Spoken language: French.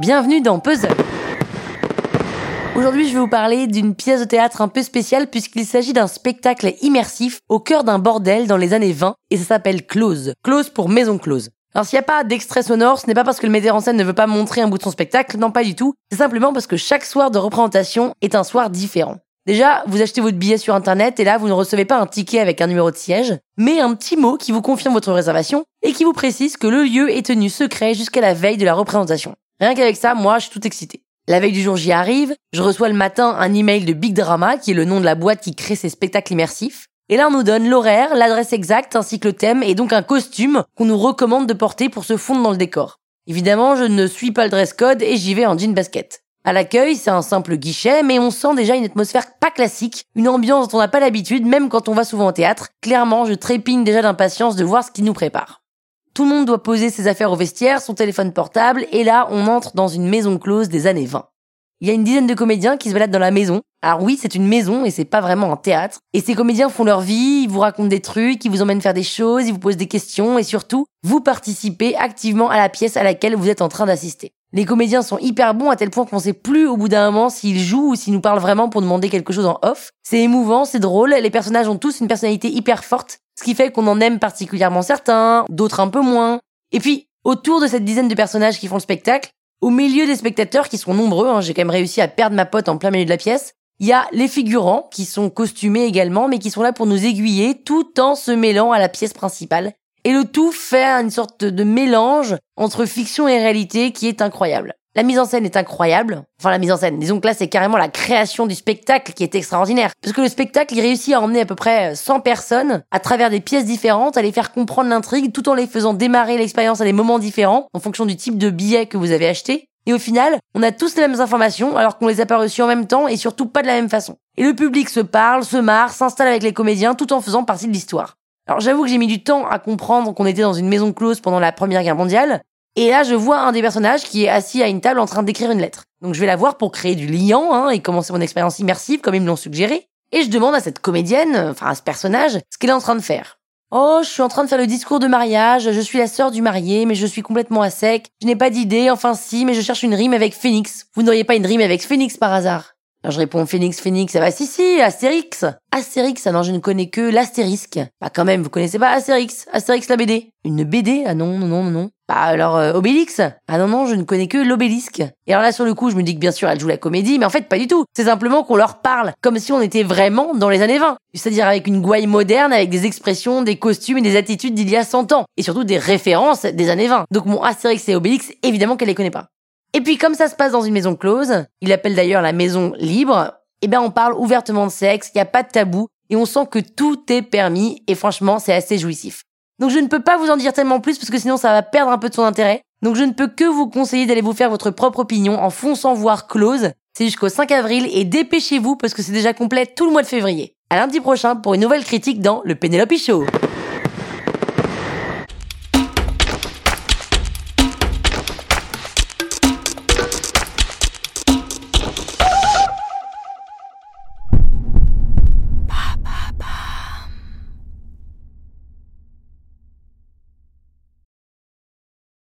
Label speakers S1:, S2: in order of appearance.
S1: Bienvenue dans Puzzle. Aujourd'hui, je vais vous parler d'une pièce de théâtre un peu spéciale puisqu'il s'agit d'un spectacle immersif au cœur d'un bordel dans les années 20 et ça s'appelle Close. Close pour maison close. Alors s'il n'y a pas d'extrait sonore, ce n'est pas parce que le metteur en scène ne veut pas montrer un bout de son spectacle, non pas du tout, c'est simplement parce que chaque soir de représentation est un soir différent. Déjà, vous achetez votre billet sur internet et là, vous ne recevez pas un ticket avec un numéro de siège, mais un petit mot qui vous confirme votre réservation et qui vous précise que le lieu est tenu secret jusqu'à la veille de la représentation. Rien qu'avec ça, moi, je suis tout excité. La veille du jour, j'y arrive, je reçois le matin un email de Big Drama, qui est le nom de la boîte qui crée ces spectacles immersifs. Et là, on nous donne l'horaire, l'adresse exacte, ainsi que le thème, et donc un costume qu'on nous recommande de porter pour se fondre dans le décor. Évidemment, je ne suis pas le dress code et j'y vais en jean basket. À l'accueil, c'est un simple guichet, mais on sent déjà une atmosphère pas classique, une ambiance dont on n'a pas l'habitude, même quand on va souvent au théâtre. Clairement, je trépigne déjà d'impatience de voir ce qui nous prépare. Tout le monde doit poser ses affaires au vestiaire, son téléphone portable, et là, on entre dans une maison close des années 20. Il y a une dizaine de comédiens qui se baladent dans la maison. Alors oui, c'est une maison et c'est pas vraiment un théâtre. Et ces comédiens font leur vie, ils vous racontent des trucs, ils vous emmènent faire des choses, ils vous posent des questions et surtout, vous participez activement à la pièce à laquelle vous êtes en train d'assister. Les comédiens sont hyper bons à tel point qu'on sait plus au bout d'un moment s'ils jouent ou s'ils nous parlent vraiment pour demander quelque chose en off. C'est émouvant, c'est drôle, les personnages ont tous une personnalité hyper forte, ce qui fait qu'on en aime particulièrement certains, d'autres un peu moins. Et puis, autour de cette dizaine de personnages qui font le spectacle, au milieu des spectateurs, qui sont nombreux, hein, j'ai quand même réussi à perdre ma pote en plein milieu de la pièce, il y a les figurants, qui sont costumés également, mais qui sont là pour nous aiguiller tout en se mêlant à la pièce principale. Et le tout fait une sorte de mélange entre fiction et réalité qui est incroyable. La mise en scène est incroyable. Enfin, la mise en scène. Disons que là, c'est carrément la création du spectacle qui est extraordinaire. Parce que le spectacle, il réussit à emmener à peu près 100 personnes à travers des pièces différentes, à les faire comprendre l'intrigue, tout en les faisant démarrer l'expérience à des moments différents, en fonction du type de billet que vous avez acheté. Et au final, on a tous les mêmes informations, alors qu'on les a pas reçues en même temps et surtout pas de la même façon. Et le public se parle, se marre, s'installe avec les comédiens, tout en faisant partie de l'histoire. Alors j'avoue que j'ai mis du temps à comprendre qu'on était dans une maison close pendant la Première Guerre mondiale, et là, je vois un des personnages qui est assis à une table en train d'écrire une lettre. Donc je vais la voir pour créer du lien hein, et commencer mon expérience immersive comme ils me l'ont suggéré. Et je demande à cette comédienne, enfin à ce personnage, ce qu'elle est en train de faire. Oh, je suis en train de faire le discours de mariage, je suis la sœur du marié, mais je suis complètement à sec, je n'ai pas d'idée, enfin si, mais je cherche une rime avec Phoenix. Vous n'auriez pas une rime avec Phoenix par hasard? Alors je réponds Phoenix, Phoenix, ça va si si, Astérix. Astérix, ah non, je ne connais que l'astérisque. Bah quand même, vous connaissez pas Astérix, Astérix la BD. Une BD Ah non, non, non, non. Bah alors euh, Obélix? Ah non, non, je ne connais que l'obélisque. Et alors là sur le coup, je me dis que bien sûr elle joue la comédie, mais en fait pas du tout. C'est simplement qu'on leur parle comme si on était vraiment dans les années 20. C'est-à-dire avec une gouaille moderne, avec des expressions, des costumes et des attitudes d'il y a 100 ans. Et surtout des références des années 20. Donc mon Astérix et Obélix, évidemment qu'elle les connaît pas. Et puis comme ça se passe dans une maison close, il appelle d'ailleurs la maison libre, eh ben on parle ouvertement de sexe, il n'y a pas de tabou, et on sent que tout est permis, et franchement c'est assez jouissif. Donc je ne peux pas vous en dire tellement plus parce que sinon ça va perdre un peu de son intérêt. Donc je ne peux que vous conseiller d'aller vous faire votre propre opinion en fonçant voir close. C'est jusqu'au 5 avril et dépêchez-vous parce que c'est déjà complet tout le mois de février. À lundi prochain pour une nouvelle critique dans le Penelope Show.